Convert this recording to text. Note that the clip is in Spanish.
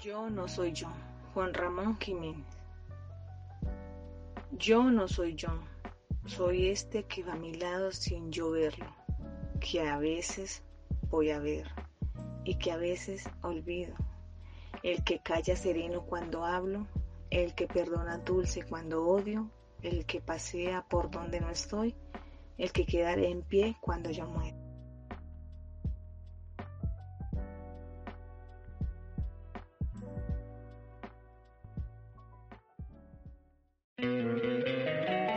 Yo no soy yo, Juan Ramón Jiménez. Yo no soy yo, soy este que va a mi lado sin yo verlo, que a veces voy a ver y que a veces olvido. El que calla sereno cuando hablo, el que perdona dulce cuando odio, el que pasea por donde no estoy, el que quedaré en pie cuando yo muera.